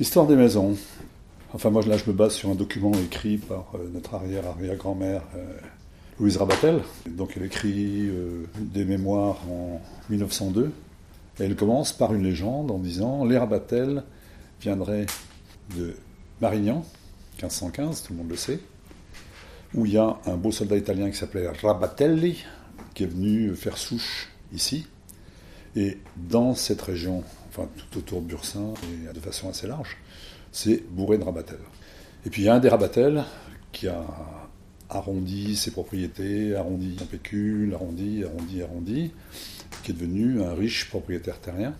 Histoire des maisons. Enfin, moi, là, je me base sur un document écrit par euh, notre arrière-arrière-grand-mère, euh, Louise Rabatel. Donc, elle écrit euh, des mémoires en 1902. Et elle commence par une légende en disant Les Rabatel viendraient de Marignan, 1515, tout le monde le sait, où il y a un beau soldat italien qui s'appelait Rabatelli, qui est venu faire souche ici. Et dans cette région, enfin tout autour de Bursin, et de façon assez large, c'est bourré de rabatel. Et puis il y a un des rabatel qui a arrondi ses propriétés, arrondi son pécule, arrondi, arrondi, arrondi, qui est devenu un riche propriétaire terrien,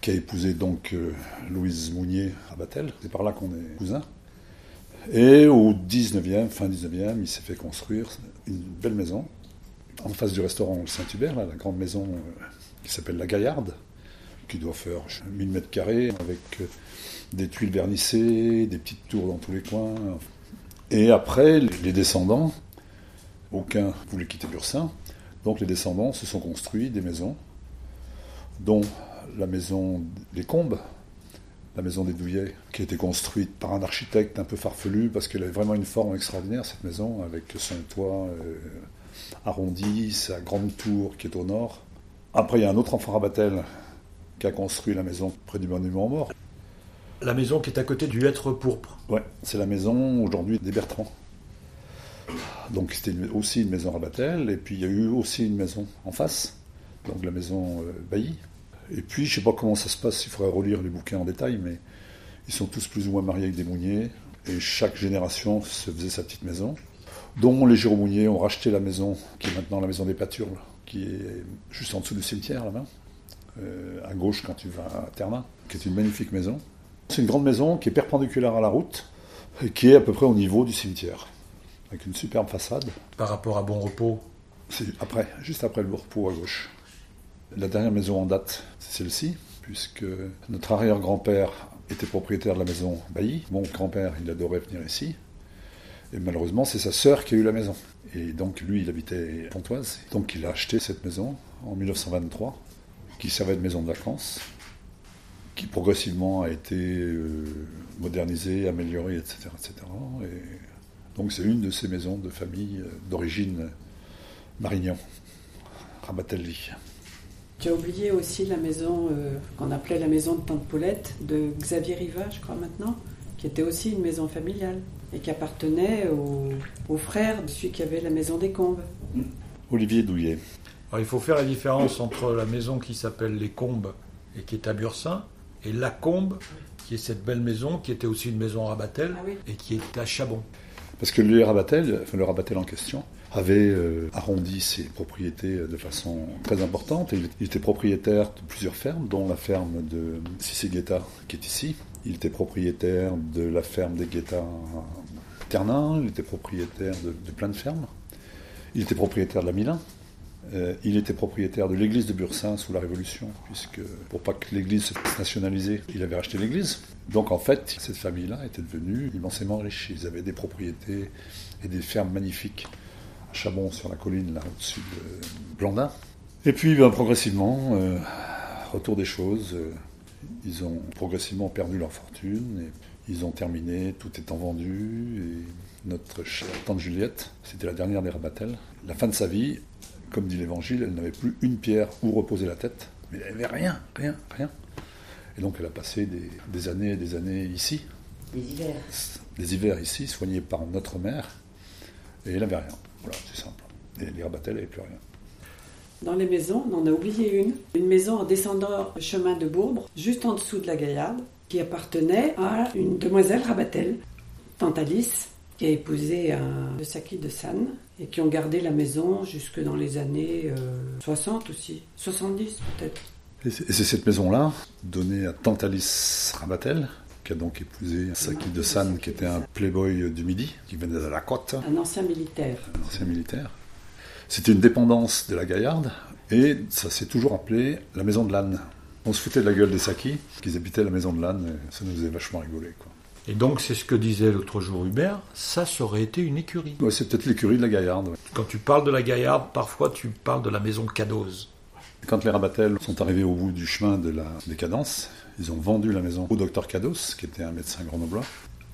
qui a épousé donc euh, Louise Mounier Rabatel. C'est par là qu'on est cousins. Et au 19e, fin 19e, il s'est fait construire une belle maison en face du restaurant Saint-Hubert, la grande maison euh, qui s'appelle La Gaillarde, qui doit faire 1000 mètres carrés avec euh, des tuiles vernissées, des petites tours dans tous les coins. Et après, les descendants, aucun voulait quitter Bursin, donc les descendants se sont construits des maisons, dont la maison des Combes, la maison des Douillets, qui a été construite par un architecte un peu farfelu, parce qu'elle avait vraiment une forme extraordinaire, cette maison, avec son toit euh, arrondi, sa grande tour qui est au nord. Après, il y a un autre enfant Rabatel qui a construit la maison près du monument aux morts. La maison qui est à côté du Hêtre pourpre. Ouais, c'est la maison aujourd'hui des Bertrands. Donc c'était aussi une maison Rabatel, et puis il y a eu aussi une maison en face, donc la maison euh, Bailly. Et puis je sais pas comment ça se passe, il faudrait relire les bouquins en détail, mais ils sont tous plus ou moins mariés avec des mouniers, et chaque génération se faisait sa petite maison, dont les Mounier ont racheté la maison, qui est maintenant la maison des Pâturles, qui est juste en dessous du cimetière là-bas, euh, à gauche quand tu vas à Ternin, qui est une magnifique maison. C'est une grande maison qui est perpendiculaire à la route et qui est à peu près au niveau du cimetière, avec une superbe façade. Par rapport à Bon Repos C'est après, juste après le Bon Repos à gauche. La dernière maison en date, c'est celle-ci, puisque notre arrière-grand-père était propriétaire de la maison Bailly. Mon grand-père, il adorait venir ici. Et malheureusement, c'est sa sœur qui a eu la maison. Et donc, lui, il habitait Pontoise. Donc, il a acheté cette maison en 1923, qui servait de maison de vacances qui progressivement a été euh, modernisé, amélioré, etc. etc. Et donc c'est une de ces maisons de famille euh, d'origine Marignan, Rabatelli. Tu as oublié aussi la maison euh, qu'on appelait la maison de Tante Paulette de Xavier Riva, je crois maintenant, qui était aussi une maison familiale et qui appartenait au, frère de celui qui avait la maison des Combes. Olivier Douillet. Alors, il faut faire la différence entre la maison qui s'appelle les Combes et qui est à Bursin et Lacombe, qui est cette belle maison, qui était aussi une maison Rabatel, ah et qui est à Chabon. Parce que le Rabatel, enfin le Rabatel en question, avait euh, arrondi ses propriétés de façon très importante. Il, était propriétaire de plusieurs fermes, dont la ferme de Cissé Guetta, qui est ici. Il était propriétaire de la ferme des Guetta Ternin, il était propriétaire de, de plein de fermes. Il était propriétaire de la Milan, euh, il était propriétaire de l'église de Bursin sous la Révolution, puisque pour pas que l'église se fasse nationaliser, il avait racheté l'église. Donc en fait, cette famille-là était devenue immensément riche. Ils avaient des propriétés et des fermes magnifiques à Chabon, sur la colline, là au-dessus de Blandin. Et puis ben, progressivement, euh, retour des choses, euh, ils ont progressivement perdu leur fortune. Et ils ont terminé, tout étant vendu. Et notre tante Juliette, c'était la dernière des Rabatel. La fin de sa vie, comme dit l'Évangile, elle n'avait plus une pierre où reposer la tête, mais elle n'avait rien, rien, rien. Et donc elle a passé des, années et des années ici. Des hivers. Des hivers ici, soignée par notre mère, et elle n'avait rien. Voilà, c'est simple. Et les Rabatel n'avaient plus rien. Dans les maisons, on en a oublié une. Une maison en descendant le chemin de Bourbre, juste en dessous de la Gaillarde, qui appartenait à une demoiselle Rabatel, Tante Alice, qui a épousé un de Saki de San et qui ont gardé la maison jusque dans les années 60 euh, aussi, 70 peut-être. Et c'est cette maison-là, donnée à Tantalis Rabatel, qui a donc épousé Saki de San, qui était un playboy du Midi, qui venait de la côte. Un ancien militaire. Un ancien militaire. C'était une dépendance de la Gaillarde, et ça s'est toujours appelé la maison de l'âne. On se foutait de la gueule des Saki, qu'ils habitaient la maison de l'âne, et ça nous faisait vachement rigoler. Quoi. Et donc, c'est ce que disait l'autre jour Hubert, ça, serait été une écurie. Ouais, c'est peut-être l'écurie de la Gaillarde. Quand tu parles de la Gaillarde, parfois tu parles de la maison Cadoz. Quand les Rabatel sont arrivés au bout du chemin de la décadence, ils ont vendu la maison au docteur Cados, qui était un médecin grenoblois.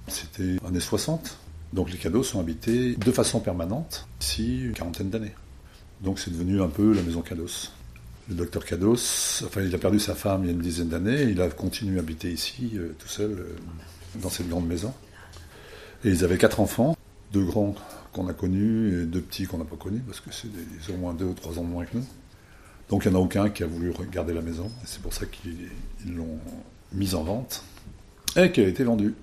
C'était années 60. Donc les Cados sont habités de façon permanente ici une quarantaine d'années. Donc c'est devenu un peu la maison Cados. Le docteur Cados, enfin il a perdu sa femme il y a une dizaine d'années, il a continué à habiter ici euh, tout seul euh, dans cette grande maison. Et ils avaient quatre enfants, deux grands qu'on a connus et deux petits qu'on n'a pas connus parce que c'est au moins deux ou trois ans moins que nous. Donc il n'y en a aucun qui a voulu garder la maison, et c'est pour ça qu'ils l'ont mise en vente, et qui a été vendue.